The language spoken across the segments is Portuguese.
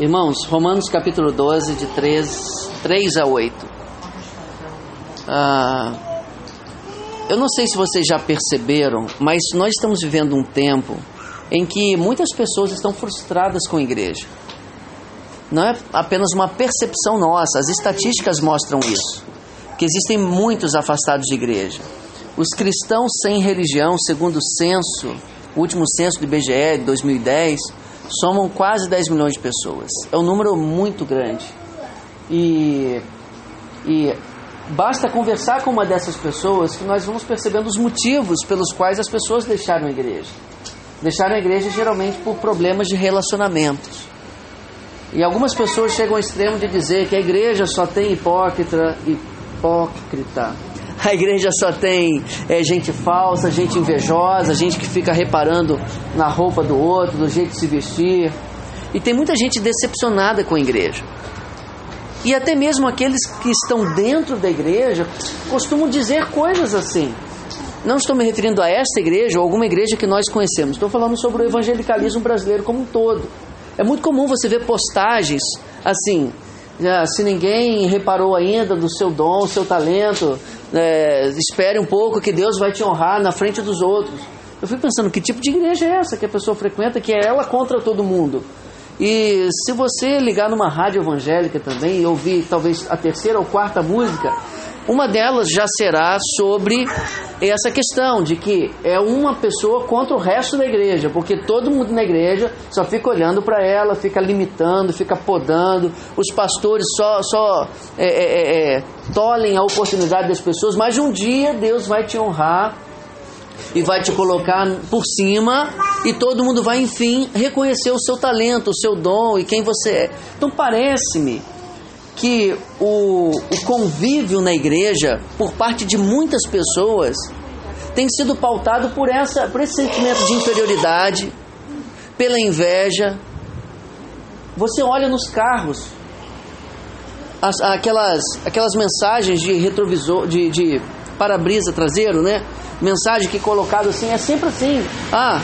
Irmãos, Romanos capítulo 12, de 3, 3 a 8. Ah, eu não sei se vocês já perceberam, mas nós estamos vivendo um tempo em que muitas pessoas estão frustradas com a igreja. Não é apenas uma percepção nossa, as estatísticas mostram isso. Que existem muitos afastados de igreja. Os cristãos sem religião, segundo o censo, o último censo do IBGE de 2010, somam quase 10 milhões de pessoas. É um número muito grande. E, e basta conversar com uma dessas pessoas que nós vamos percebendo os motivos pelos quais as pessoas deixaram a igreja. Deixaram a igreja geralmente por problemas de relacionamentos. E algumas pessoas chegam ao extremo de dizer que a igreja só tem hipócrita, hipócrita. A igreja só tem é, gente falsa, gente invejosa, gente que fica reparando na roupa do outro, do jeito de se vestir. E tem muita gente decepcionada com a igreja. E até mesmo aqueles que estão dentro da igreja costumam dizer coisas assim. Não estou me referindo a esta igreja ou alguma igreja que nós conhecemos. Estou falando sobre o evangelicalismo brasileiro como um todo. É muito comum você ver postagens assim. Se ninguém reparou ainda do seu dom, seu talento, é, espere um pouco que Deus vai te honrar na frente dos outros. Eu fico pensando, que tipo de igreja é essa que a pessoa frequenta, que é ela contra todo mundo? E se você ligar numa rádio evangélica também e ouvir talvez a terceira ou quarta música, uma delas já será sobre essa questão de que é uma pessoa contra o resto da igreja, porque todo mundo na igreja só fica olhando para ela, fica limitando, fica podando, os pastores só, só é, é, é, é, tolhem a oportunidade das pessoas, mas um dia Deus vai te honrar e vai te colocar por cima e todo mundo vai enfim reconhecer o seu talento, o seu dom e quem você é. Então parece-me que o, o convívio na igreja, por parte de muitas pessoas, tem sido pautado por, essa, por esse sentimento de inferioridade, pela inveja. Você olha nos carros, as, aquelas, aquelas mensagens de retrovisor, de, de para-brisa traseiro, né? Mensagem que é colocado assim, é sempre assim. Ah,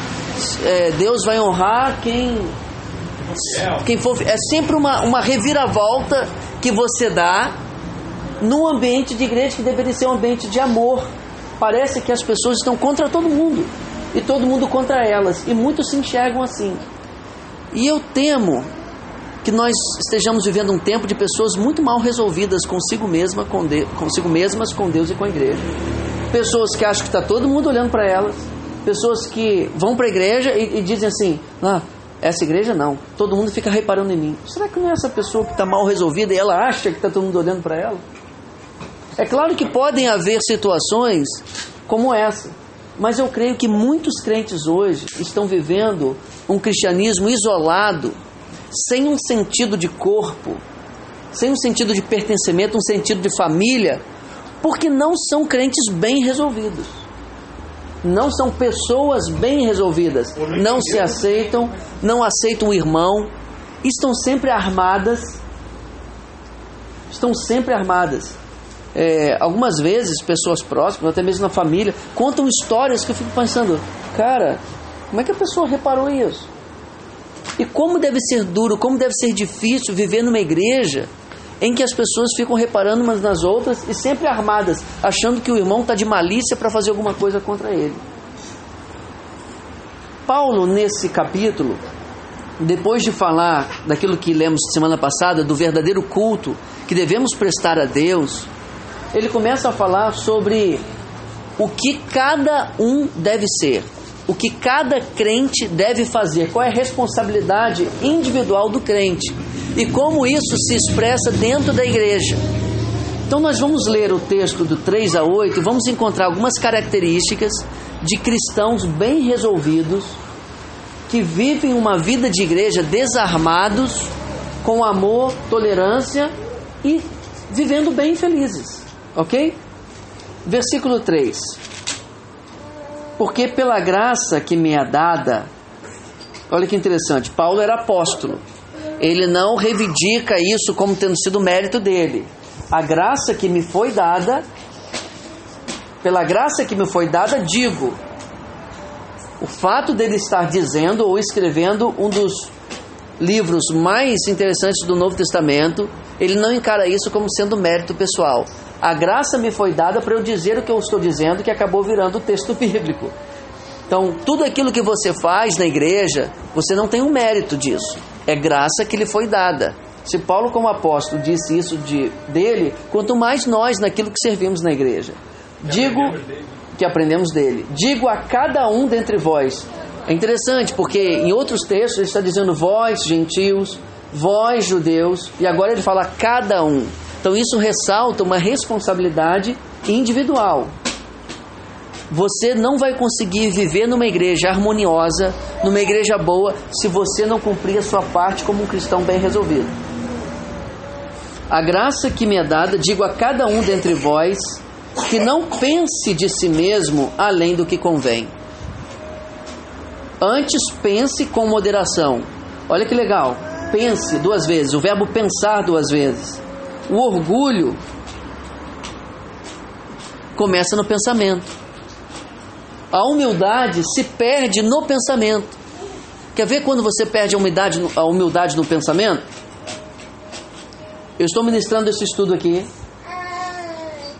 é, Deus vai honrar quem quem for, é sempre uma, uma reviravolta que você dá num ambiente de igreja que deveria ser um ambiente de amor. Parece que as pessoas estão contra todo mundo e todo mundo contra elas, e muitos se enxergam assim. E eu temo que nós estejamos vivendo um tempo de pessoas muito mal resolvidas consigo, mesma, com de, consigo mesmas, com Deus e com a igreja. Pessoas que acham que está todo mundo olhando para elas, pessoas que vão para a igreja e, e dizem assim: ah, essa igreja não. Todo mundo fica reparando em mim. Será que não é essa pessoa que está mal resolvida e ela acha que está todo mundo olhando para ela? É claro que podem haver situações como essa, mas eu creio que muitos crentes hoje estão vivendo um cristianismo isolado, sem um sentido de corpo, sem um sentido de pertencimento, um sentido de família, porque não são crentes bem resolvidos não são pessoas bem resolvidas, não se aceitam, não aceitam o irmão, estão sempre armadas, estão sempre armadas. É, algumas vezes, pessoas próximas, até mesmo na família, contam histórias que eu fico pensando, cara, como é que a pessoa reparou isso? E como deve ser duro, como deve ser difícil viver numa igreja em que as pessoas ficam reparando umas nas outras e sempre armadas, achando que o irmão está de malícia para fazer alguma coisa contra ele. Paulo, nesse capítulo, depois de falar daquilo que lemos semana passada, do verdadeiro culto que devemos prestar a Deus, ele começa a falar sobre o que cada um deve ser, o que cada crente deve fazer, qual é a responsabilidade individual do crente e como isso se expressa dentro da igreja. Então, nós vamos ler o texto do 3 a 8 e vamos encontrar algumas características de cristãos bem resolvidos que vivem uma vida de igreja desarmados, com amor, tolerância e vivendo bem felizes. Ok? Versículo 3. Porque pela graça que me é dada, olha que interessante, Paulo era apóstolo. Ele não reivindica isso como tendo sido mérito dele. A graça que me foi dada, pela graça que me foi dada, digo. O fato dele estar dizendo ou escrevendo um dos livros mais interessantes do Novo Testamento, ele não encara isso como sendo mérito pessoal. A graça me foi dada para eu dizer o que eu estou dizendo, que acabou virando o texto bíblico. Então, tudo aquilo que você faz na igreja, você não tem um mérito disso. É graça que lhe foi dada. Se Paulo, como apóstolo, disse isso de, dele, quanto mais nós naquilo que servimos na igreja. Digo que aprendemos dele. Digo a cada um dentre vós. É interessante porque em outros textos ele está dizendo vós, gentios, vós, judeus, e agora ele fala cada um. Então isso ressalta uma responsabilidade individual. Você não vai conseguir viver numa igreja harmoniosa, numa igreja boa, se você não cumprir a sua parte como um cristão bem resolvido. A graça que me é dada, digo a cada um dentre vós, que não pense de si mesmo além do que convém. Antes pense com moderação. Olha que legal. Pense duas vezes, o verbo pensar duas vezes. O orgulho começa no pensamento. A humildade se perde no pensamento. Quer ver quando você perde a humildade, a humildade no pensamento? Eu estou ministrando esse estudo aqui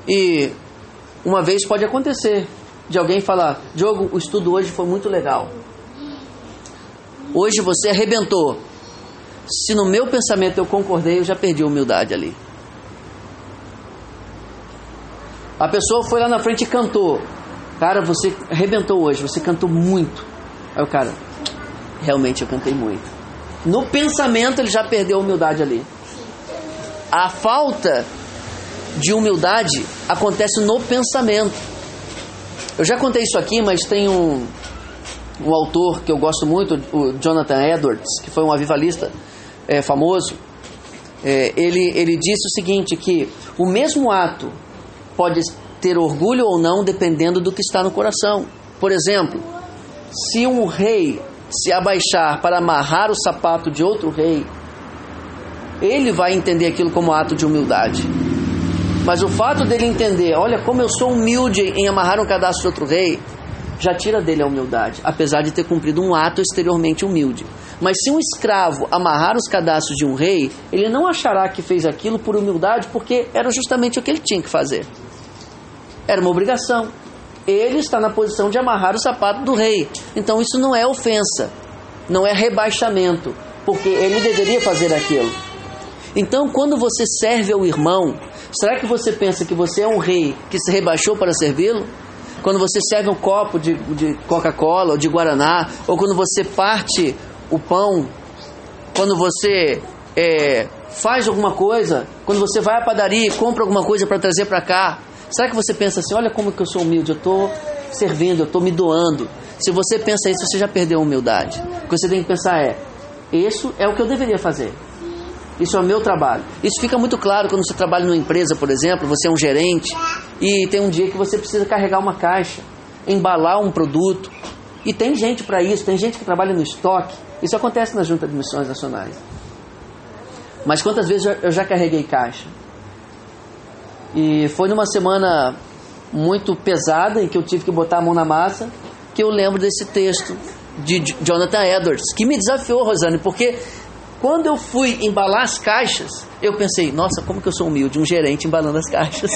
e uma vez pode acontecer de alguém falar: Diogo, o estudo hoje foi muito legal. Hoje você arrebentou. Se no meu pensamento eu concordei, eu já perdi a humildade ali. A pessoa foi lá na frente e cantou. Cara, você arrebentou hoje, você cantou muito. Aí o cara, realmente eu cantei muito. No pensamento ele já perdeu a humildade ali. A falta de humildade acontece no pensamento. Eu já contei isso aqui, mas tem um, um autor que eu gosto muito, o Jonathan Edwards, que foi um avivalista é, famoso. É, ele, ele disse o seguinte: que o mesmo ato pode ter orgulho ou não, dependendo do que está no coração. Por exemplo, se um rei se abaixar para amarrar o sapato de outro rei, ele vai entender aquilo como ato de humildade. Mas o fato dele entender, olha como eu sou humilde em amarrar um cadastro de outro rei, já tira dele a humildade, apesar de ter cumprido um ato exteriormente humilde. Mas se um escravo amarrar os cadastros de um rei, ele não achará que fez aquilo por humildade, porque era justamente o que ele tinha que fazer. Era uma obrigação. Ele está na posição de amarrar o sapato do rei. Então isso não é ofensa, não é rebaixamento, porque ele deveria fazer aquilo. Então, quando você serve ao irmão, será que você pensa que você é um rei que se rebaixou para servi-lo? Quando você serve um copo de, de Coca-Cola ou de Guaraná, ou quando você parte o pão, quando você é, faz alguma coisa, quando você vai à padaria e compra alguma coisa para trazer para cá, Será que você pensa assim, olha como que eu sou humilde, eu estou servindo, eu estou me doando. Se você pensa isso, você já perdeu a humildade. O que você tem que pensar é, isso é o que eu deveria fazer. Isso é o meu trabalho. Isso fica muito claro quando você trabalha numa empresa, por exemplo, você é um gerente e tem um dia que você precisa carregar uma caixa, embalar um produto. E tem gente para isso, tem gente que trabalha no estoque. Isso acontece na Junta de Missões Nacionais. Mas quantas vezes eu já carreguei caixa? E foi numa semana muito pesada em que eu tive que botar a mão na massa que eu lembro desse texto de Jonathan Edwards, que me desafiou, Rosane, porque quando eu fui embalar as caixas, eu pensei, nossa, como que eu sou humilde, um gerente embalando as caixas.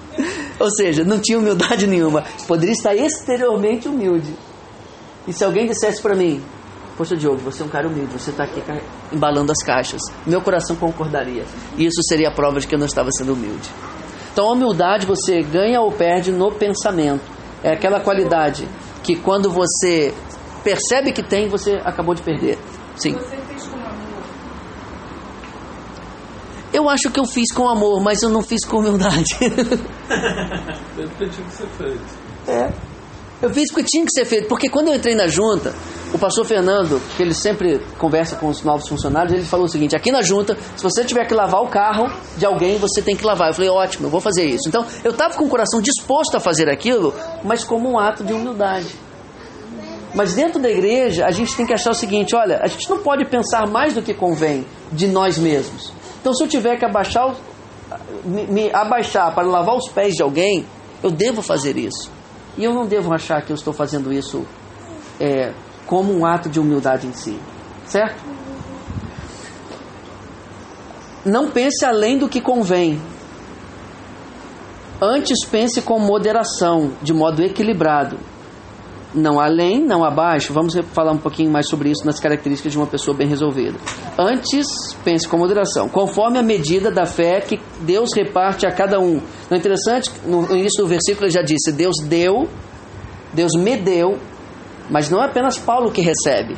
Ou seja, não tinha humildade nenhuma. Poderia estar exteriormente humilde. E se alguém dissesse para mim, Poxa, Diogo, você é um cara humilde, você está aqui embalando as caixas. Meu coração concordaria. E isso seria a prova de que eu não estava sendo humilde. Então a humildade você ganha ou perde no pensamento. É aquela qualidade que quando você percebe que tem, você acabou de perder. Sim. Você fez com amor? Eu acho que eu fiz com amor, mas eu não fiz com humildade. Deve que você fez. É. Eu fiz porque tinha que ser feito. Porque quando eu entrei na junta, o pastor Fernando, que ele sempre conversa com os novos funcionários, ele falou o seguinte: aqui na junta, se você tiver que lavar o carro de alguém, você tem que lavar. Eu falei: ótimo, eu vou fazer isso. Então, eu estava com o coração disposto a fazer aquilo, mas como um ato de humildade. Mas dentro da igreja, a gente tem que achar o seguinte: olha, a gente não pode pensar mais do que convém de nós mesmos. Então, se eu tiver que abaixar, me, me abaixar para lavar os pés de alguém, eu devo fazer isso. E eu não devo achar que eu estou fazendo isso é, como um ato de humildade em si. Certo? não pense além do que convém. Antes pense com moderação, de modo equilibrado. Não além, não abaixo. Vamos falar um pouquinho mais sobre isso nas características de uma pessoa bem resolvida. Antes, pense com moderação, conforme a medida da fé que Deus reparte a cada um. Não é interessante? No início do versículo ele já disse: Deus deu, Deus me deu, mas não é apenas Paulo que recebe.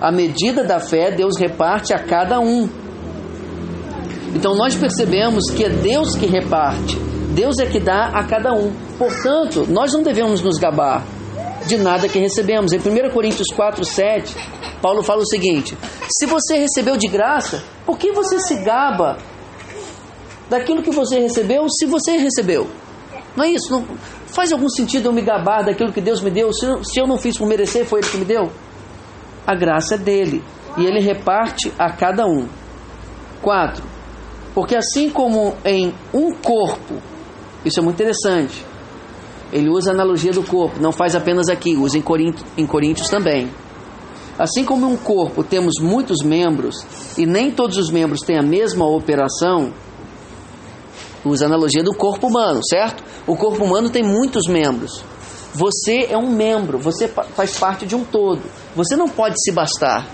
A medida da fé Deus reparte a cada um. Então nós percebemos que é Deus que reparte, Deus é que dá a cada um. Portanto, nós não devemos nos gabar de nada que recebemos. Em 1 Coríntios 4, 7, Paulo fala o seguinte: Se você recebeu de graça, por que você se gaba daquilo que você recebeu se você recebeu? Não é isso? Não faz algum sentido eu me gabar daquilo que Deus me deu se eu, se eu não fiz por merecer, foi Ele que me deu? A graça é dele e Ele reparte a cada um. 4. Porque assim como em um corpo, isso é muito interessante, ele usa a analogia do corpo, não faz apenas aqui, usa em Coríntios, em Coríntios também. Assim como em um corpo temos muitos membros e nem todos os membros têm a mesma operação, usa a analogia do corpo humano, certo? O corpo humano tem muitos membros. Você é um membro, você faz parte de um todo. Você não pode se bastar.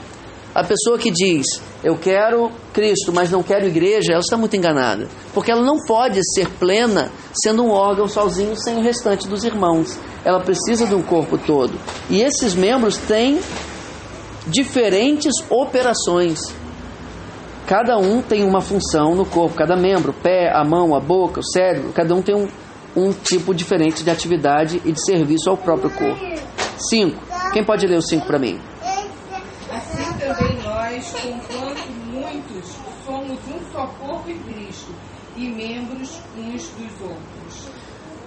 A pessoa que diz, eu quero Cristo, mas não quero igreja, ela está muito enganada. Porque ela não pode ser plena sendo um órgão sozinho sem o restante dos irmãos. Ela precisa de um corpo todo. E esses membros têm diferentes operações. Cada um tem uma função no corpo, cada membro, o pé, a mão, a boca, o cérebro, cada um tem um, um tipo diferente de atividade e de serviço ao próprio corpo. 5. Quem pode ler o 5 para mim? também nós, conquanto muitos, somos um só corpo em Cristo e membros uns dos outros.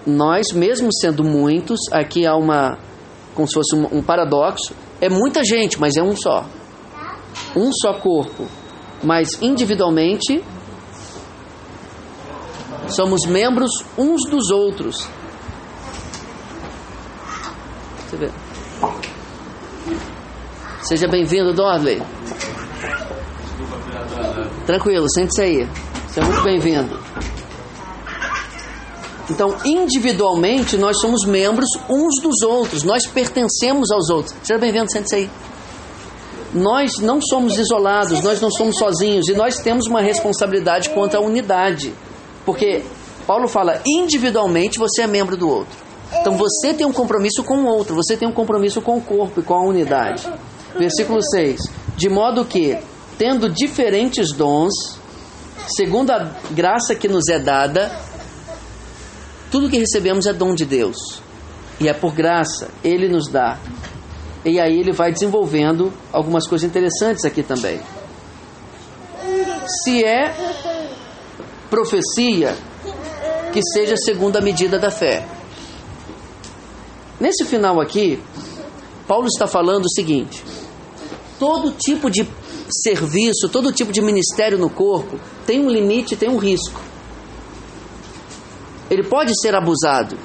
Nós, mesmo sendo muitos, aqui há uma, como se fosse um, um paradoxo, é muita gente, mas é um só. Um só corpo, mas individualmente somos membros uns dos outros. Você vê. Seja bem-vindo, Dodley. Tranquilo, sente-se aí. Você é muito bem-vindo. Então, individualmente, nós somos membros uns dos outros, nós pertencemos aos outros. Seja bem-vindo, sente-se aí. Nós não somos isolados, nós não somos sozinhos e nós temos uma responsabilidade quanto à unidade. Porque Paulo fala, individualmente você é membro do outro. Então você tem um compromisso com o outro, você tem um compromisso com o corpo e com a unidade. Versículo 6: De modo que, tendo diferentes dons, segundo a graça que nos é dada, tudo que recebemos é dom de Deus. E é por graça, Ele nos dá. E aí ele vai desenvolvendo algumas coisas interessantes aqui também. Se é profecia, que seja segundo a medida da fé. Nesse final aqui, Paulo está falando o seguinte: todo tipo de serviço, todo tipo de ministério no corpo tem um limite, tem um risco. Ele pode ser abusado.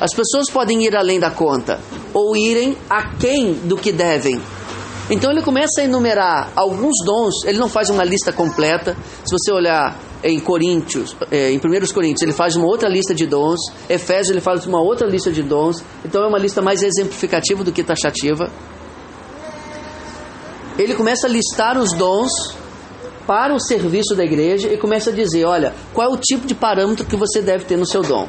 As pessoas podem ir além da conta ou irem aquém do que devem. Então ele começa a enumerar alguns dons, ele não faz uma lista completa. Se você olhar em Coríntios, é, em 1 Coríntios, ele faz uma outra lista de dons. Efésios, ele faz uma outra lista de dons. Então é uma lista mais exemplificativa do que taxativa ele começa a listar os dons para o serviço da igreja e começa a dizer: olha, qual é o tipo de parâmetro que você deve ter no seu dom.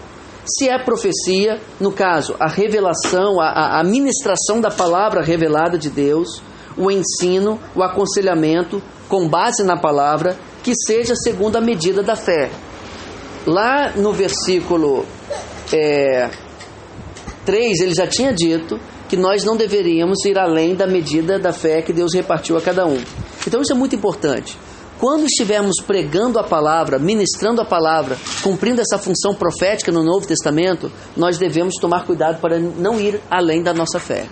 Se é profecia, no caso, a revelação, a, a ministração da palavra revelada de Deus, o ensino, o aconselhamento, com base na palavra, que seja segundo a medida da fé. Lá no versículo é, 3, ele já tinha dito que nós não deveríamos ir além da medida da fé que Deus repartiu a cada um. Então isso é muito importante. Quando estivermos pregando a palavra, ministrando a palavra, cumprindo essa função profética no Novo Testamento, nós devemos tomar cuidado para não ir além da nossa fé.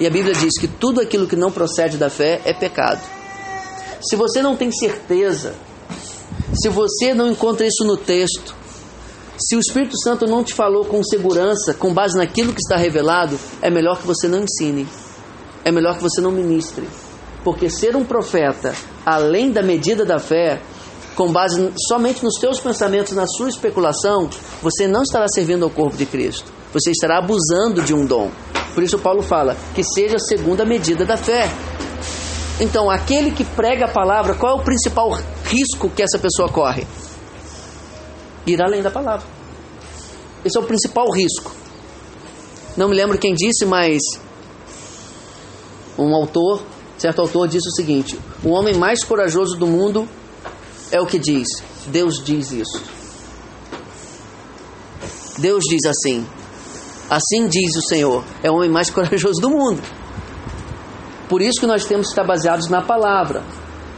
E a Bíblia diz que tudo aquilo que não procede da fé é pecado. Se você não tem certeza, se você não encontra isso no texto, se o Espírito Santo não te falou com segurança, com base naquilo que está revelado, é melhor que você não ensine. É melhor que você não ministre. Porque ser um profeta além da medida da fé com base somente nos teus pensamentos, na sua especulação, você não estará servindo ao corpo de Cristo. Você estará abusando de um dom. Por isso Paulo fala que seja segundo a medida da fé. Então, aquele que prega a palavra, qual é o principal risco que essa pessoa corre? Ir além da palavra. Esse é o principal risco. Não me lembro quem disse, mas um autor, certo autor, disse o seguinte: o homem mais corajoso do mundo é o que diz. Deus diz isso. Deus diz assim. Assim diz o Senhor. É o homem mais corajoso do mundo. Por isso que nós temos que estar baseados na palavra.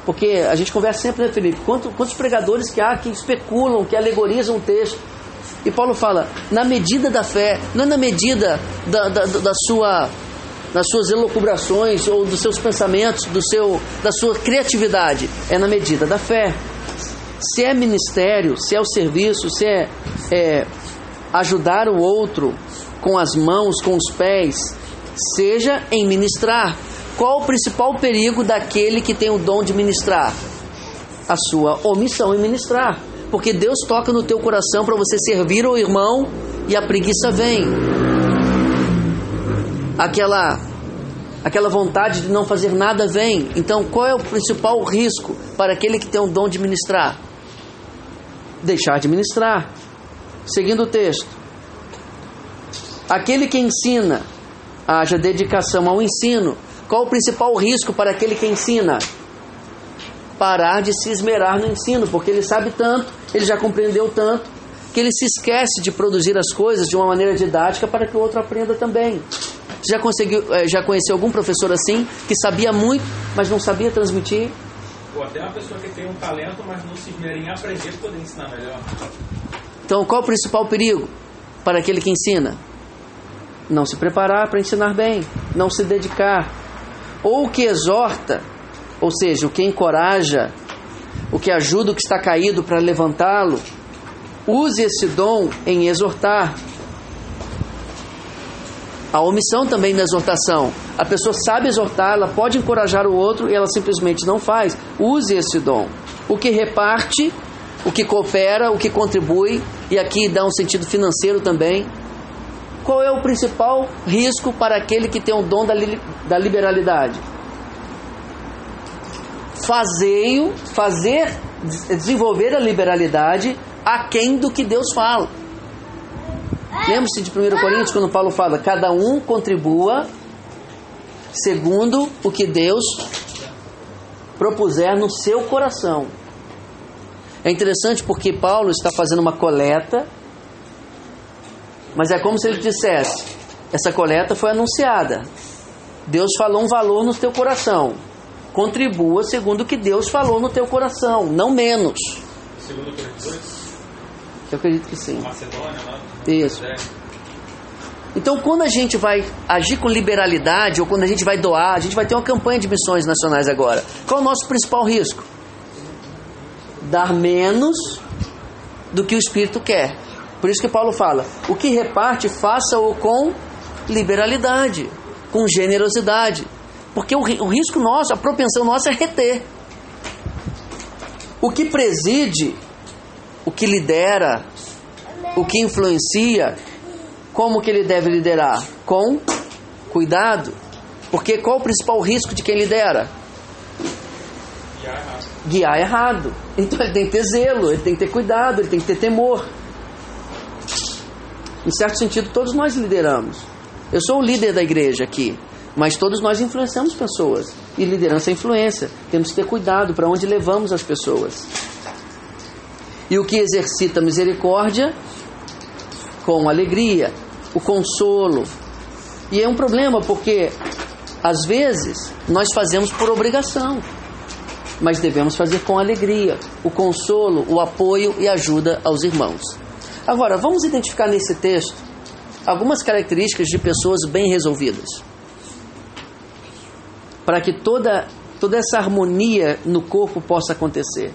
Porque a gente conversa sempre, né, Felipe? Quantos, pregadores que há que especulam, que alegorizam o texto. E Paulo fala, na medida da fé, não é na medida da, da, da sua, das suas elucubrações ou dos seus pensamentos, do seu, da sua criatividade, é na medida da fé. Se é ministério, se é o serviço, se é, é ajudar o outro com as mãos, com os pés, seja em ministrar. Qual o principal perigo daquele que tem o dom de ministrar? A sua omissão em ministrar porque Deus toca no teu coração para você servir o irmão e a preguiça vem. Aquela aquela vontade de não fazer nada vem. Então, qual é o principal risco para aquele que tem o dom de ministrar? Deixar de ministrar. Seguindo o texto. Aquele que ensina, haja dedicação ao ensino. Qual o principal risco para aquele que ensina? parar de se esmerar no ensino, porque ele sabe tanto, ele já compreendeu tanto, que ele se esquece de produzir as coisas de uma maneira didática para que o outro aprenda também. Já conseguiu, eh, já conheceu algum professor assim que sabia muito, mas não sabia transmitir? Ou até uma pessoa que tem um talento, mas não se esmera em aprender para poder ensinar melhor. Então, qual o principal perigo para aquele que ensina? Não se preparar para ensinar bem, não se dedicar, ou que exorta ou seja, o que encoraja, o que ajuda o que está caído para levantá-lo, use esse dom em exortar. A omissão também na exortação. A pessoa sabe exortar, ela pode encorajar o outro e ela simplesmente não faz. Use esse dom. O que reparte, o que coopera, o que contribui, e aqui dá um sentido financeiro também. Qual é o principal risco para aquele que tem o dom da, li da liberalidade? fazer, desenvolver a liberalidade aquém do que Deus fala. Lembre-se de 1 Coríntios quando Paulo fala: cada um contribua segundo o que Deus propuser no seu coração. É interessante porque Paulo está fazendo uma coleta, mas é como se ele dissesse: essa coleta foi anunciada. Deus falou um valor no teu coração contribua segundo o que Deus falou no teu coração, não menos. Segundo Coríntios Eu acredito que sim. Macedônia, lá. Isso. Então, quando a gente vai agir com liberalidade ou quando a gente vai doar, a gente vai ter uma campanha de missões nacionais agora. Qual é o nosso principal risco? Dar menos do que o Espírito quer. Por isso que Paulo fala: o que reparte, faça-o com liberalidade, com generosidade. Porque o, o risco nosso, a propensão nossa é reter. O que preside, o que lidera, o que influencia, como que ele deve liderar? Com cuidado. Porque qual o principal risco de quem lidera? Guiar errado. Então ele tem que ter zelo, ele tem que ter cuidado, ele tem que ter temor. Em certo sentido, todos nós lideramos. Eu sou o líder da igreja aqui. Mas todos nós influenciamos pessoas. E liderança é influência. Temos que ter cuidado para onde levamos as pessoas. E o que exercita misericórdia? Com alegria, o consolo. E é um problema porque, às vezes, nós fazemos por obrigação. Mas devemos fazer com alegria, o consolo, o apoio e ajuda aos irmãos. Agora, vamos identificar nesse texto algumas características de pessoas bem resolvidas para que toda, toda essa harmonia no corpo possa acontecer.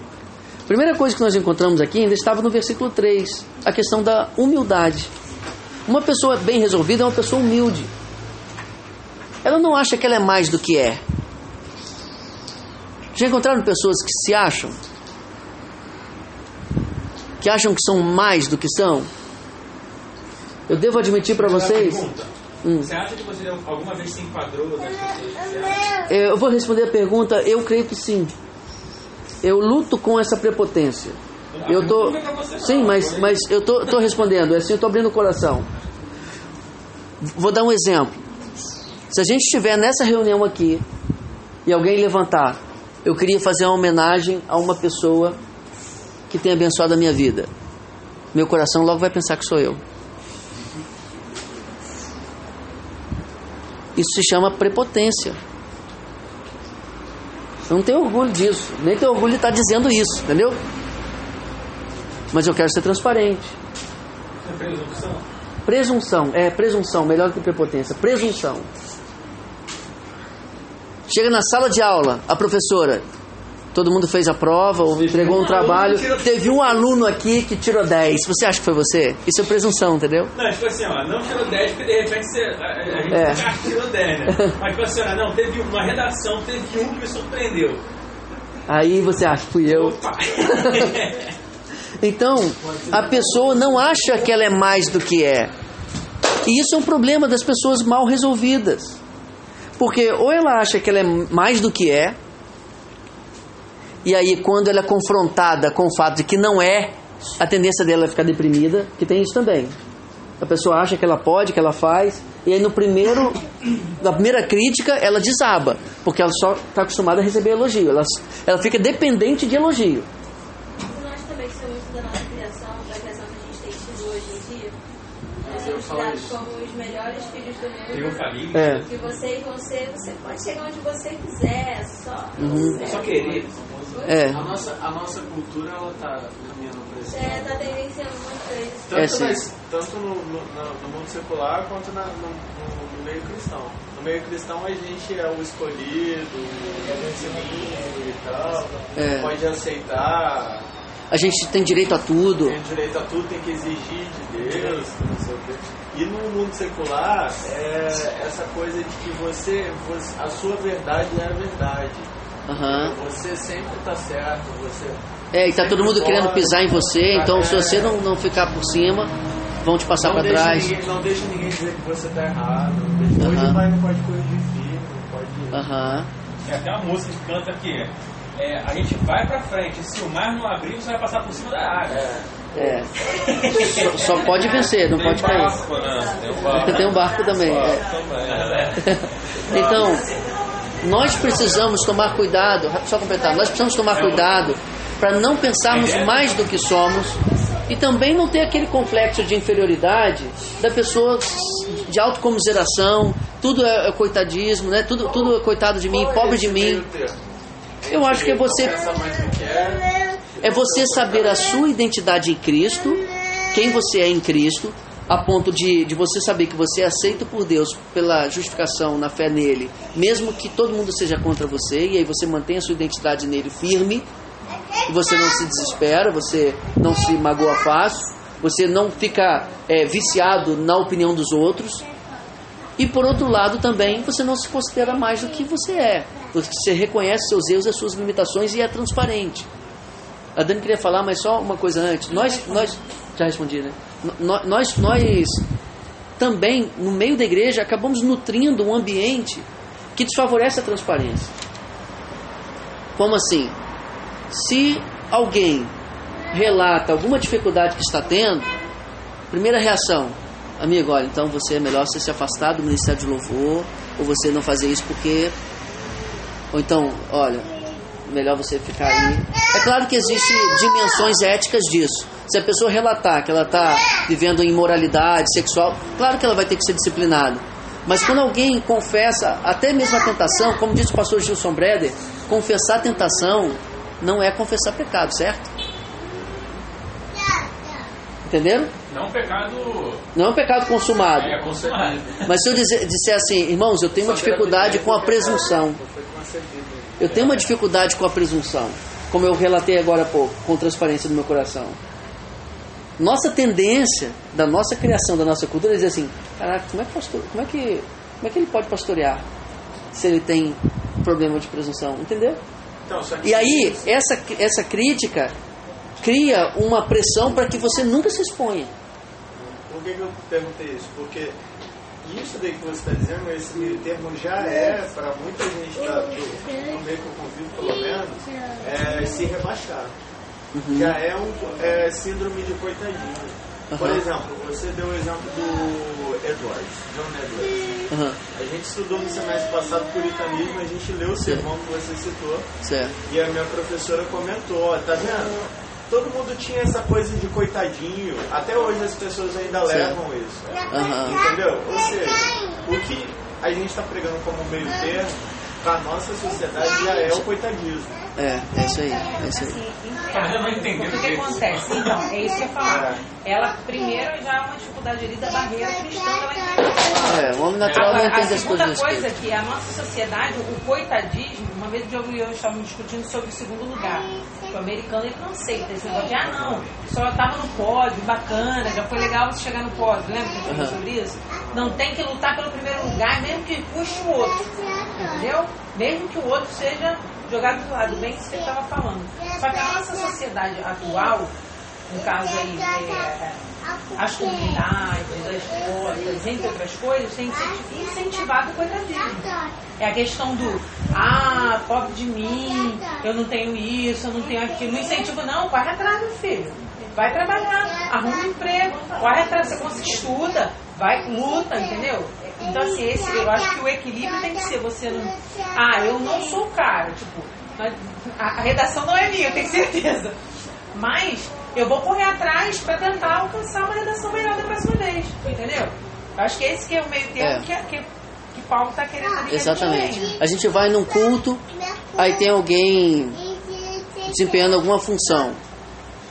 Primeira coisa que nós encontramos aqui ainda estava no versículo 3, a questão da humildade. Uma pessoa bem resolvida é uma pessoa humilde. Ela não acha que ela é mais do que é. Já encontraram pessoas que se acham? que acham que são mais do que são? Eu devo admitir para vocês. Hum. Você acha que você alguma vez se enquadrou nas pessoas que você acha? Eu vou responder a pergunta, eu creio que sim. Eu luto com essa prepotência. Eu tô, sim, mas, mas eu tô, tô respondendo, assim, eu tô abrindo o coração. Vou dar um exemplo. Se a gente estiver nessa reunião aqui e alguém levantar, eu queria fazer uma homenagem a uma pessoa que tem abençoado a minha vida. Meu coração logo vai pensar que sou eu. Isso se chama prepotência. Eu não tenho orgulho disso, nem tenho orgulho de estar dizendo isso, entendeu? Mas eu quero ser transparente. É presunção? Presunção, é presunção, melhor do que prepotência. Presunção. Chega na sala de aula, a professora, todo mundo fez a prova ou entregou um trabalho, teve um aluno aqui que tirou 10. Você acha que foi você? Isso é presunção, entendeu? Não, tipo assim, ó, não tirou 10 porque de repente você, a, a gente É. é. tirou 10, né? Mas tipo assim, ó, não, teve uma redação, teve um que me surpreendeu. Aí você acha que fui eu. Opa! Então, a pessoa não acha que ela é mais do que é. E isso é um problema das pessoas mal resolvidas. Porque ou ela acha que ela é mais do que é, e aí quando ela é confrontada com o fato de que não é, a tendência dela é ficar deprimida, que tem isso também. A pessoa acha que ela pode, que ela faz, e aí no primeiro, na primeira crítica, ela desaba, porque ela só está acostumada a receber elogio. Ela, ela fica dependente de elogio. Nós também que isso é muito da nossa criação, da criação que a gente tem tido hoje em dia. Nós somos dados como os melhores filhos do mundo. É. Que você e você, você pode chegar onde você quiser, só Uhum. você. Só querer. É. A nossa, a nossa cultura, ela tá caminhando para esse É, tá tendenciando muito isso. Tanto, É, sim. nas- tanto no, no, no mundo secular quanto na- no, no- no meio cristão. No meio cristão a gente é o escolhido, o vencido e tal. É. Pode aceitar, A gente tem direito a tudo. tem direito a tudo, tem que exigir de Deus, não sei o quê. E no mundo secular é essa coisa de que você, você a sua verdade é a verdade. Aham. Você sempre tá certo, você É, e tá todo mundo querendo pisar em você, então se É. você não, não ficar por cima, vão te passar para trás. Ninguém, não deixa ninguém dizer que você tá errado. Deixa, Hoje Aham. o pai não pode corrigir filho, não pode. É até uma música que canta que é, a gente vai pra frente, se o mar não abrir, você vai passar por cima da água. É. Só, só pode vencer, não Tem pode cair. barco, né? Tem um barco. Tem um barco também. é. Também. Então, nós precisamos tomar cuidado, só completar, nós precisamos tomar cuidado para não pensarmos mais do que somos e também não ter aquele complexo de inferioridade da pessoa de autocomiseração, tudo é coitadismo, né? Tudo, tudo é coitado de mim, é pobre de mim. Eu acho que é você é. é você saber a sua identidade em Cristo, quem você é em Cristo, a ponto de, de você saber que você é aceito por Deus pela justificação na fé nele, mesmo que todo mundo seja contra você, e aí você mantém a sua identidade nele firme, e você não se desespera, você não se magoa fácil, você não fica é, viciado na opinião dos outros. E por outro lado também, você não se considera mais do que você é. Você reconhece seus erros, as suas limitações e é transparente. A Dani queria falar, mas só uma coisa antes. Nós, nós já respondi, né? Nós, nós também, no meio da igreja, acabamos nutrindo um ambiente que desfavorece a transparência. Como assim? Se alguém relata alguma dificuldade que está tendo, primeira reação, amigo, olha, então você é melhor você se afastar do ministério de louvor, ou você não fazer isso porque. Ou então, olha, melhor você ficar aí. É claro que existem dimensões éticas disso. Se a pessoa relatar que ela está vivendo imoralidade sexual, claro que ela vai ter que ser disciplinada. Mas quando alguém confessa até mesmo a tentação, como disse o pastor Gilson Breder, confessar a tentação não é confessar pecado, certo? Entenderam? Não um pecado Não é um pecado consumado. é consumado. Mas se eu dizer, disser assim, irmãos, eu tenho uma dificuldade com a presunção. Foi concebido. Eu tenho uma dificuldade com a presunção, como eu relatei agora há pouco, com transparência do meu coração. Nossa tendência da nossa criação, da nossa cultura, é dizer assim: caraca, como é que, pastor, como é que, como é que ele pode pastorear se ele tem problema de presunção? Entendeu? Então, E aí, essa, essa crítica cria uma pressão para que você nunca se exponha. Por que, que eu perguntei isso? Porque isso daí que você está dizendo, esse meio termo já é, para muita gente da, do, do meio que eu convivo, pelo menos, é, se rebaixar. Já é um é, síndrome de coitadinho. Por Uhum. exemplo, você deu o exemplo do Edwards, John Edwards. Aham, A gente estudou no semestre passado puritanismo, a gente leu o sermão que você citou, certo. e a minha professora comentou, tá vendo? Todo mundo tinha essa coisa de coitadinho, até hoje as pessoas ainda Certo. levam isso. Aham. Entendeu? Ou seja, o que a gente está pregando como meio termo, para nossa sociedade já é o coitadismo. É, é isso aí, é isso aí. Mas eu não O que acontece? Então, é isso que eu ia falar. Ela, primeiro, já é uma dificuldade ali da barreira cristã que ela entende. É, o homem natural não Agora, entende as segunda coisas a coisa é respeito. que a nossa sociedade, o coitadismo, uma vez o Diogo e eu estávamos discutindo sobre o segundo lugar. O americano ele não aceita esse negócio de, ah não, só estava no pódio, bacana, já foi legal você chegar no pódio, lembra que a gente falou sobre isso? Não tem que lutar pelo primeiro lugar, mesmo que custe o outro. Entendeu? Mesmo que o outro seja jogado do lado, bem que ele estava falando. Só que a nossa sociedade atual, no caso aí, é, as comunidades, as escolas, entre outras coisas, tem incenti- incentivado o coitadismo. É a questão do, ah, pobre de mim, eu não tenho isso, eu não tenho aquilo. Não incentivo, não, corre atrás, meu filho. Vai trabalhar, arruma um emprego, corre atrás, você estuda, vai, luta, entendeu? Então, assim, esse, eu acho que o equilíbrio tem que ser você não. Ah, eu não sou o cara, tipo, a, a redação não é minha, eu tenho certeza. Mas eu vou correr atrás para tentar alcançar uma redação melhor da próxima vez, entendeu? Eu acho que esse que é o meio termo É. que, que, que Paulo está querendo ali que a gente Exatamente. A gente vai num culto, aí tem alguém desempenhando alguma função.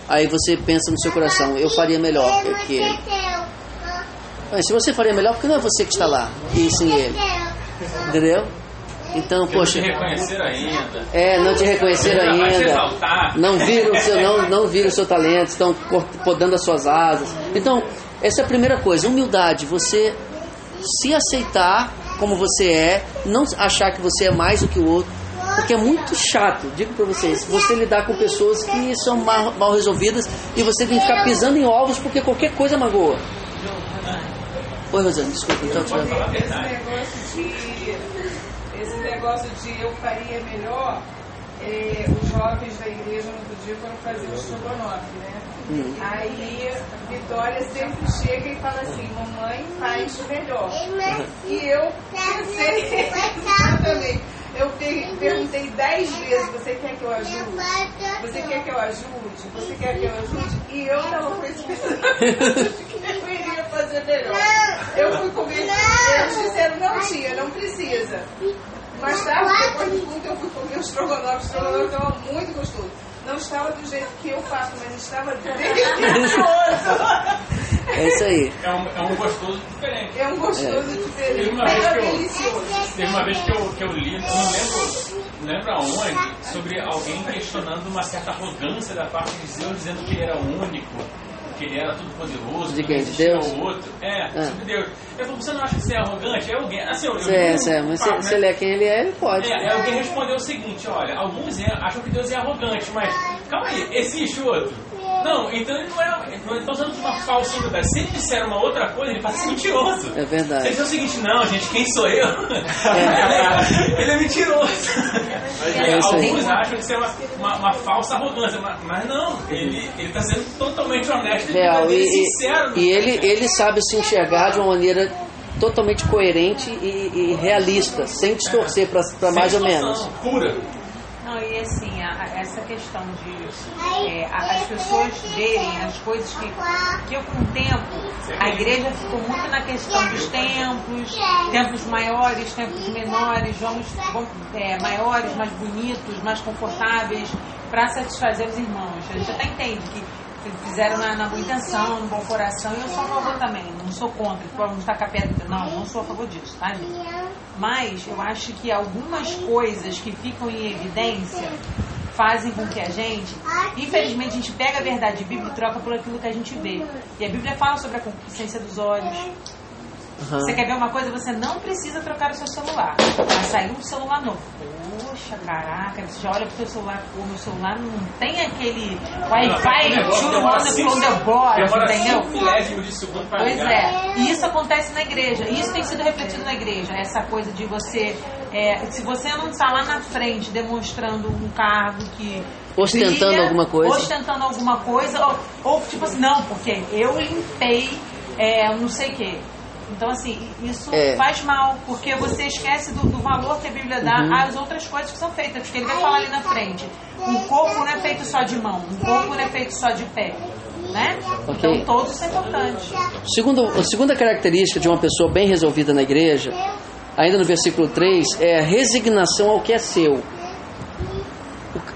Aí você pensa no seu coração, eu faria melhor do que se você faria melhor, porque não é você que está lá, e sim ele. Entendeu? Então, Porque não te poxa, reconhecer ainda. é, não te reconhecer ainda. Não viram o seu, não, não viram o seu talento, estão podando as suas asas. Então, essa é a primeira coisa, humildade, você se aceitar como você é, não achar que você é mais do que o outro, porque é muito chato, digo pra vocês, você lidar com pessoas que são mal, mal resolvidas e você tem que ficar pisando em ovos porque qualquer coisa magoa. Oi, Rosana, desculpa, então te Pode falar a Esse verdade. negócio de, esse negócio de eu faria melhor, é, os jovens da igreja no outro dia foram fazer o estrogonofe, né? Hum. Aí Vitória sempre chega e fala assim, mamãe faz melhor. E eu pensei, exatamente, eu per- perguntei dez vezes, você quer que eu ajude? Você quer que eu ajude? Você quer que eu ajude? E eu tava com esse pensamento de que eu iria fazer melhor. Eu fui comer, eles disseram, não tia, não precisa. Mais tarde, depois do culto, eu fui comer o estrogonofe. O estrogonofe estava muito gostoso. Não estava do jeito que eu faço, mas estava delicioso. É isso aí. É um, é um gostoso diferente. É um gostoso Teve diferente, uma mas vez é que eu- delicioso. Teve uma vez que eu, que eu li, não lembro, não lembro aonde, sobre alguém questionando uma certa arrogância da parte de Deus, dizendo que ele era único, que ele era todo poderoso, De que quem? De Deus? o outro. É, Ah. sobre Deus. Eu falei, você não acha que você é arrogante? É alguém. Assim, eu, eu Cê é, cê é, mas se, papo, se né? ele é quem ele é, ele pode. É, é alguém respondeu o seguinte, olha, alguns é- acham que Deus é arrogante, mas calma aí, existe outro? Não, então ele não é. Então ele está usando uma falsa humildade. Se ele disser uma outra coisa, ele passa mentiroso. É Se ele verdade. disser o seguinte, não, gente, quem sou eu? ele é mentiroso. É isso aí. Alguns acham que isso é uma, uma, uma falsa arrogância, mas, mas não, ele está sendo totalmente honesto Real. e E, sincero. e ele, ele sabe se enxergar de uma maneira totalmente coerente e, e realista, sem distorcer para mais ou menos. Pura. E assim, a- a- essa questão de é, a- as pessoas verem as coisas que, que eu, com o tempo, a igreja ficou muito na questão dos templos, templos maiores, templos menores, vamos, vamos, é, maiores, mais bonitos, mais confortáveis, para satisfazer os irmãos. A gente até entende que fizeram na, na boa intenção, no bom coração, e eu sou a favor também, não sou contra, que vamos tacar pedra, não, não sou a favor disso, tá, gente? Mas eu acho que algumas coisas que ficam em evidência fazem com que a gente, infelizmente, a gente pega a verdade bíblica e troca por aquilo que a gente vê. E a Bíblia fala sobre a concupiscência dos olhos. Aham. Você quer ver uma coisa, você não precisa trocar o seu celular. Vai sair um celular novo. Poxa, caraca, você já olha pro seu celular, pô, meu celular não tem aquele Wi-Fi too wonderful on the board, entendeu? 5 milésimos de segundo pra Pois é, e isso acontece na igreja. E Isso tem sido refletido na igreja. Essa coisa de você. é, se você não está lá na frente demonstrando um cargo que. Ostentando brilha, alguma coisa. Ostentando alguma coisa. Ou, ou, tipo assim, não, porque eu limpei é, não sei o quê. Então, assim, isso É. faz mal, porque você esquece do, do valor que a Bíblia dá Uhum. às outras coisas que são feitas. Porque ele vai falar ali na frente: um corpo não é feito só de mão, um corpo não é feito só de pé. Né? Ok. Então, todos são importantes. Segundo, a segunda característica de uma pessoa bem resolvida na igreja, ainda no versículo 3, é a resignação ao que é seu.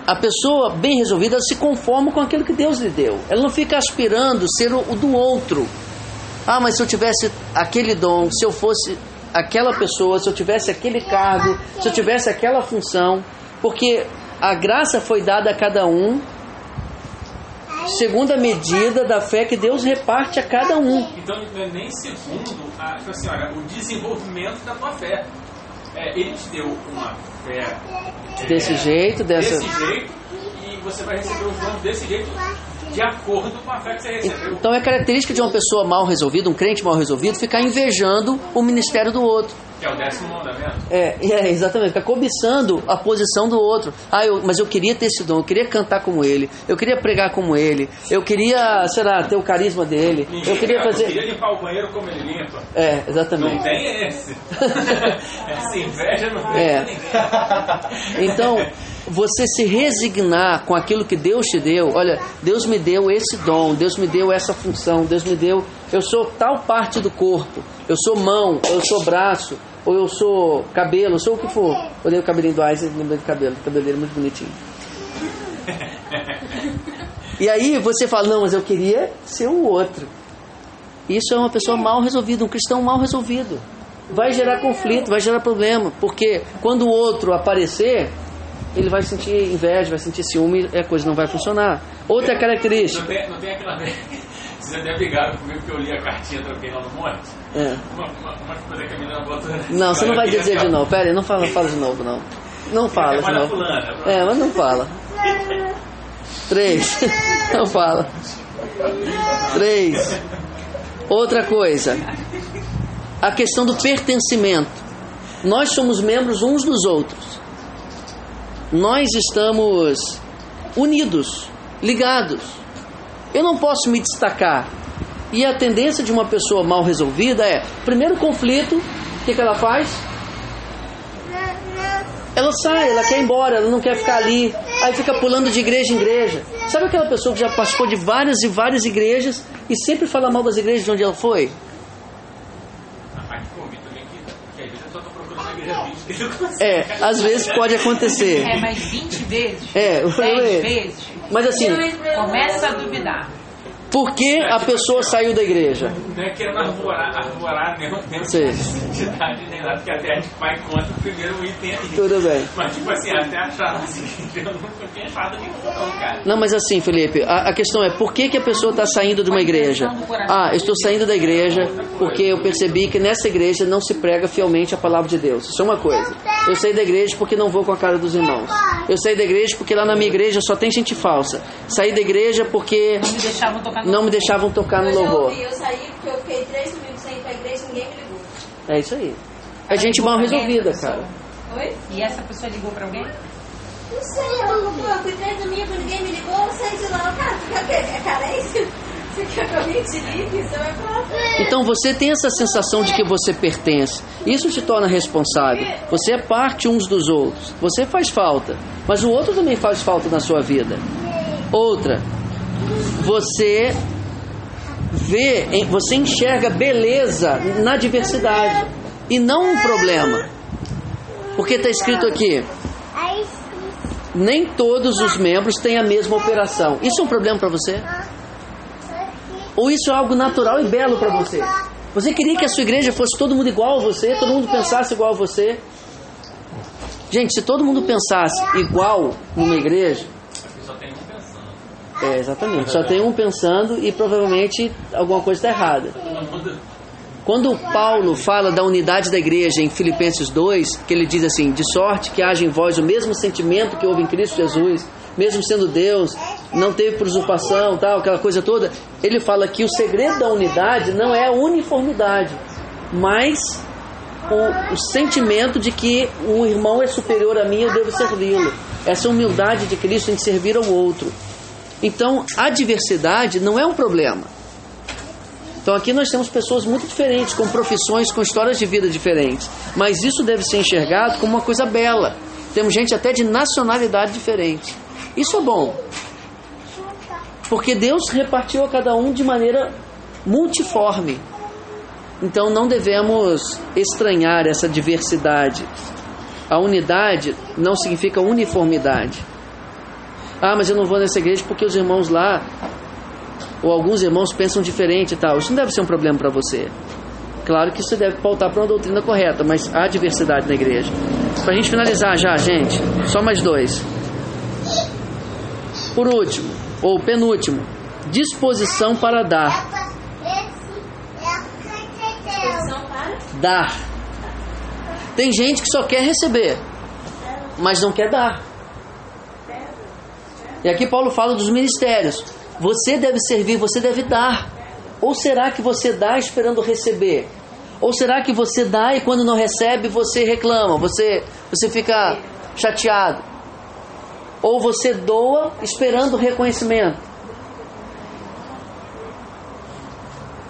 A pessoa bem resolvida se conforma com aquilo que Deus lhe deu. Ela não fica aspirando ser o do outro. Ah, mas se eu tivesse aquele dom, se eu fosse aquela pessoa, se eu tivesse aquele cargo, se eu tivesse aquela função, porque a graça foi dada a cada um segundo a medida da fé que Deus reparte a cada um. Então não é nem segundo a, tipo assim, olha, o desenvolvimento da tua fé. É, ele te deu uma fé é, Desse jeito, dessa- desse jeito, e você vai receber os dons desse jeito, de acordo com a fé que você recebeu. Então é característica de uma pessoa mal resolvida, um crente mal resolvido, ficar invejando o ministério do outro. Que é o décimo mandamento. É, é, exatamente, ficar cobiçando a posição do outro. Ah, eu, mas eu queria ter esse dom, eu queria cantar como ele, eu queria pregar como ele, eu queria, sei lá, ter o carisma dele, eu queria Eu fazer. queria limpar o banheiro como ele limpa. É, Não exatamente. tem esse. Essa inveja não tem É. ninguém. Então, você se resignar com aquilo que Deus te deu, olha, Deus me deu esse dom, Deus me deu essa função, Deus me deu, eu sou tal parte do corpo, eu sou mão, eu sou braço, ou eu sou cabelo, eu sou o que for. Olhei o cabelinho do Isaac e lembrei do cabelo, o cabelo dele é muito bonitinho. E aí você fala, não, mas eu queria ser o outro. Isso é uma pessoa mal resolvida, um cristão mal resolvido. Vai gerar conflito, vai gerar problema, porque quando o outro aparecer, ele vai sentir inveja, vai sentir ciúme e a coisa não vai funcionar. Outra Não característica. tem, não tem aquela. Vocês até brigaram comigo porque eu li a cartinha troquei lá no monte. É. Uma, uma, uma coisa que a menina botou. Não, você não vai dizer de novo. Pera aí, não fala, fala de novo, não. Não fala de novo. fulana. É, mas não fala. Três. Não fala. Três. Outra coisa. A questão do pertencimento. Nós somos membros uns dos outros. Nós estamos unidos, ligados. Eu não posso me destacar. E a tendência de uma pessoa mal resolvida é, primeiro conflito, o que, que ela faz? Ela sai, ela quer ir embora, ela não quer ficar ali. Aí fica pulando de igreja em igreja. Sabe aquela pessoa que já participou de várias e várias igrejas e sempre fala mal das igrejas de onde ela foi? Mas comigo também que, que às vezes eu só tô procurando a igreja 20 que ele não consegue. É, às vezes pode acontecer. É, mas 20 vezes? É, eu 10 falei. vezes? Mas assim, Começa a duvidar. Por que a pessoa saiu da igreja? Não é querendo arvorar, arvorar nenhum tempo Sim. de identidade nem nada, porque até a gente vai contra o primeiro item aí. Tudo bem. Mas tipo assim, até achar assim, eu nunca tinha achado nenhum não, cara. Não, mas assim, Felipe, a, a questão é por que, que a pessoa está saindo de uma igreja? Ah, eu estou saindo da igreja porque eu percebi que nessa igreja não se prega fielmente a palavra de Deus. Isso é uma coisa. Eu saí da igreja porque não vou com a cara dos irmãos. Eu saí da igreja porque lá na minha igreja só tem gente falsa. Saí da igreja porque Não me deixavam tocar não me deixavam tocar no Eu louvor. ouvi, eu saí porque eu fiquei três domingos sem ir pra igreja e ninguém me ligou. É isso aí. É gente mal resolvida, cara. Oi? E essa pessoa ligou pra alguém? Não sei, eu, pô, eu fui três domingos, ninguém me ligou, eu saí de lá. Cara, tu quer? É carência? Você quer que alguém te ligue? Você vai falar. Então você tem essa sensação de que você pertence. Isso te torna responsável. Você é parte uns dos outros. Você faz falta, mas o outro também faz falta na sua vida. Outra, você vê, você enxerga beleza na diversidade e não um problema. Porque está escrito aqui: nem todos os membros têm a mesma operação. Isso é um problema para você? Ou isso é algo natural e belo para você? Você queria que a sua igreja fosse todo mundo igual a você, todo mundo pensasse igual a você? Gente, se todo mundo pensasse igual numa igreja, Só tem um pensando. É exatamente, só tem um pensando e provavelmente alguma coisa está errada. Quando Paulo fala da unidade da igreja em Filipenses 2, que ele diz assim: de sorte que haja em vós o mesmo sentimento que houve em Cristo Jesus, mesmo sendo Deus, não teve por usurpação, tal, aquela coisa toda. Ele fala que o segredo da unidade não é a uniformidade, mas o, o sentimento de que um irmão é superior a mim, eu devo servi-lo. Essa humildade de Cristo em servir ao outro. Então, a diversidade não é um problema. Então aqui nós temos pessoas muito diferentes, com profissões, com histórias de vida diferentes. Mas isso deve ser enxergado como uma coisa bela. Temos gente até de nacionalidade diferente. Isso é bom. Porque Deus repartiu a cada um de maneira multiforme. Então não devemos estranhar essa diversidade. A unidade não significa uniformidade. Ah, mas eu não vou nessa igreja porque os irmãos lá ou alguns irmãos pensam diferente e tal. Isso não deve ser um problema para você. Claro que isso deve pautar para uma doutrina correta, mas há diversidade na igreja. Para a gente finalizar já, gente, só mais dois. Por último, ou penúltimo, disposição para dar. Dar. Tem gente que só quer receber, mas não quer dar. E aqui Paulo fala dos ministérios. Você deve servir, você deve dar. Ou será que você dá esperando receber? Ou será que você dá e quando não recebe você reclama, você, você fica chateado? Ou você doa esperando reconhecimento?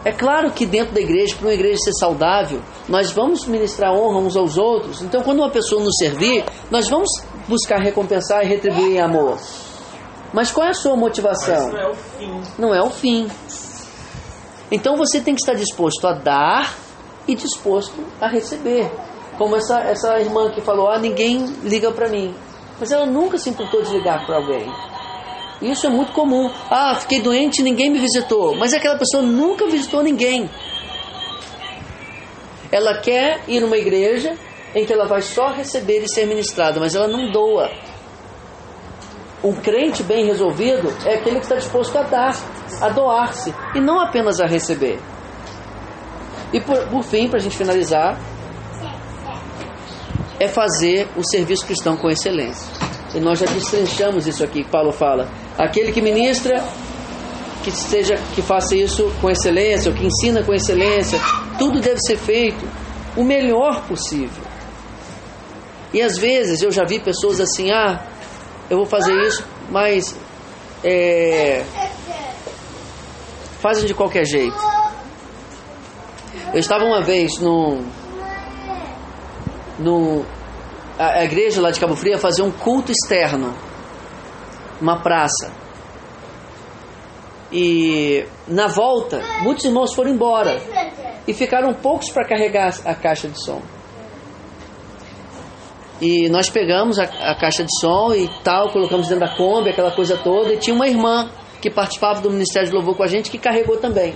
É claro que dentro da igreja, para uma igreja ser saudável, nós vamos ministrar honra uns aos outros. Então, quando uma pessoa nos servir, nós vamos buscar recompensar e retribuir em amor. Mas qual é a sua motivação? Mas não é o fim. Não é o fim. Então você tem que estar disposto a dar e disposto a receber. Como essa, essa irmã que falou: Ah, ninguém liga para mim. Mas ela nunca se importou de ligar para alguém. Isso é muito comum. Ah, fiquei doente e ninguém me visitou. Mas aquela pessoa nunca visitou ninguém. Ela quer ir numa igreja em que ela vai só receber e ser ministrada, mas ela não doa. Um crente bem resolvido é aquele que está disposto a dar, a doar-se, e não apenas a receber. E por, por fim, para a gente finalizar, é fazer o serviço cristão com excelência. E nós já destrinchamos isso aqui, Paulo fala. Aquele que ministra, que seja que faça isso com excelência, ou que ensina com excelência, tudo deve ser feito o melhor possível. E às vezes eu já vi pessoas assim, ah, eu vou fazer isso, mas é, fazem de qualquer jeito. Eu estava uma vez num, num a, a igreja lá de Cabo Frio fazia um culto externo, uma praça. E na volta, muitos irmãos foram embora e ficaram poucos para carregar a caixa de som. E nós pegamos a, a, caixa de som e tal, colocamos dentro da Kombi, aquela coisa toda, e tinha uma irmã que participava do Ministério de Louvor com a gente que carregou também.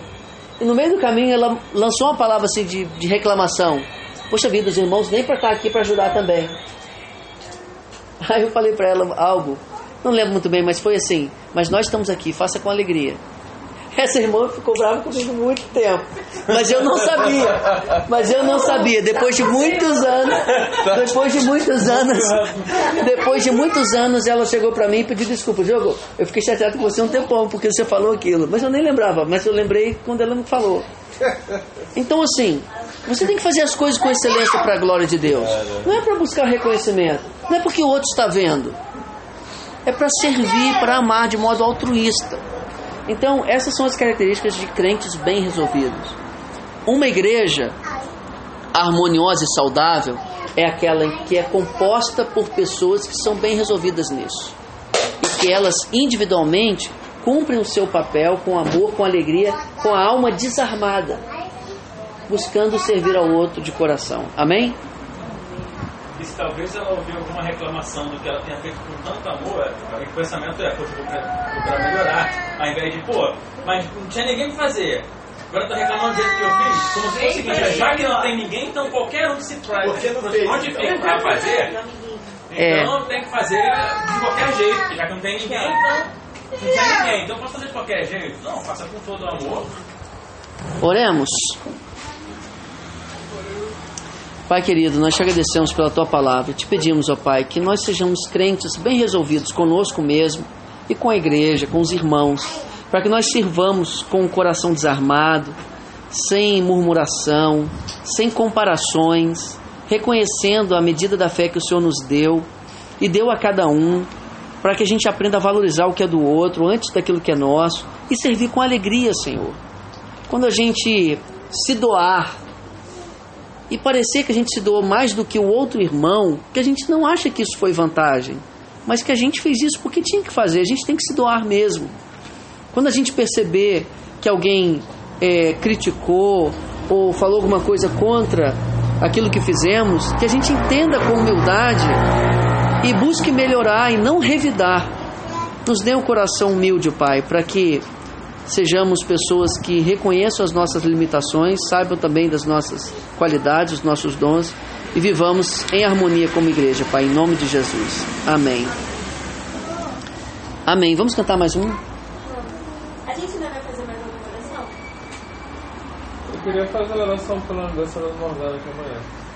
E no meio do caminho ela lançou uma palavra assim de, de reclamação. Poxa vida, os irmãos nem para estar aqui para ajudar também. Aí eu falei para ela algo, não lembro muito bem, mas foi assim: Mas nós estamos aqui, faça com alegria. Essa irmã ficou brava comigo muito tempo. Mas eu não sabia. Mas eu não sabia. Depois de muitos anos, depois de muitos anos, depois de muitos anos, ela chegou para mim e pediu desculpa. Jogo, eu fiquei chateado com você um tempão porque você falou aquilo. Mas eu nem lembrava. Mas eu lembrei quando ela me falou. Então, assim, você tem que fazer as coisas com excelência para a glória de Deus. Não é para buscar reconhecimento. Não é porque o outro está vendo. É para servir, para amar de modo altruísta. Então, essas são as características de crentes bem resolvidos. Uma igreja harmoniosa e saudável é aquela que é composta por pessoas que são bem resolvidas nisso. E que elas individualmente cumprem o seu papel com amor, com alegria, com a alma desarmada, buscando servir ao outro de coração. Amém? E talvez ela ouviu alguma reclamação do que ela tenha feito com tanto amor, o pensamento é, poxa, vou procurar melhorar, ao invés de, pô, mas não tinha ninguém pra fazer. Agora eu tô reclamando do jeito que eu fiz. Como se fosse o seguinte, já que não tem ninguém, então qualquer um que se traz, Porque não fez, onde então. fica pra fazer, É. então tem que fazer de qualquer jeito, porque já que não tem ninguém, então não tem ninguém, então posso fazer de qualquer jeito. Não, faça com todo amor. Oremos. Pai querido, nós te agradecemos pela tua palavra. Te pedimos, ó Pai, que nós sejamos crentes bem resolvidos conosco mesmo e com a igreja, com os irmãos, para que nós sirvamos com o coração desarmado, sem murmuração, sem comparações, reconhecendo a medida da fé que o Senhor nos deu e deu a cada um, para que a gente aprenda a valorizar o que é do outro antes daquilo que é nosso e servir com alegria, Senhor. Quando a gente se doar e parecer que a gente se doou mais do que o outro irmão, que a gente não acha que isso foi vantagem, mas que a gente fez isso porque tinha que fazer, a gente tem que se doar mesmo. Quando a gente perceber que alguém é, criticou ou falou alguma coisa contra aquilo que fizemos, que a gente entenda com humildade e busque melhorar e não revidar. Nos dê um coração humilde, Pai, para que sejamos pessoas que reconheçam as nossas limitações, saibam também das nossas qualidades, dos nossos dons e vivamos em harmonia como igreja, Pai, em nome de Jesus. Amém. Amém. Vamos cantar mais um? A gente ainda vai fazer mais alguma oração? Eu queria fazer a oração pela dessa da Morgana aqui amanhã.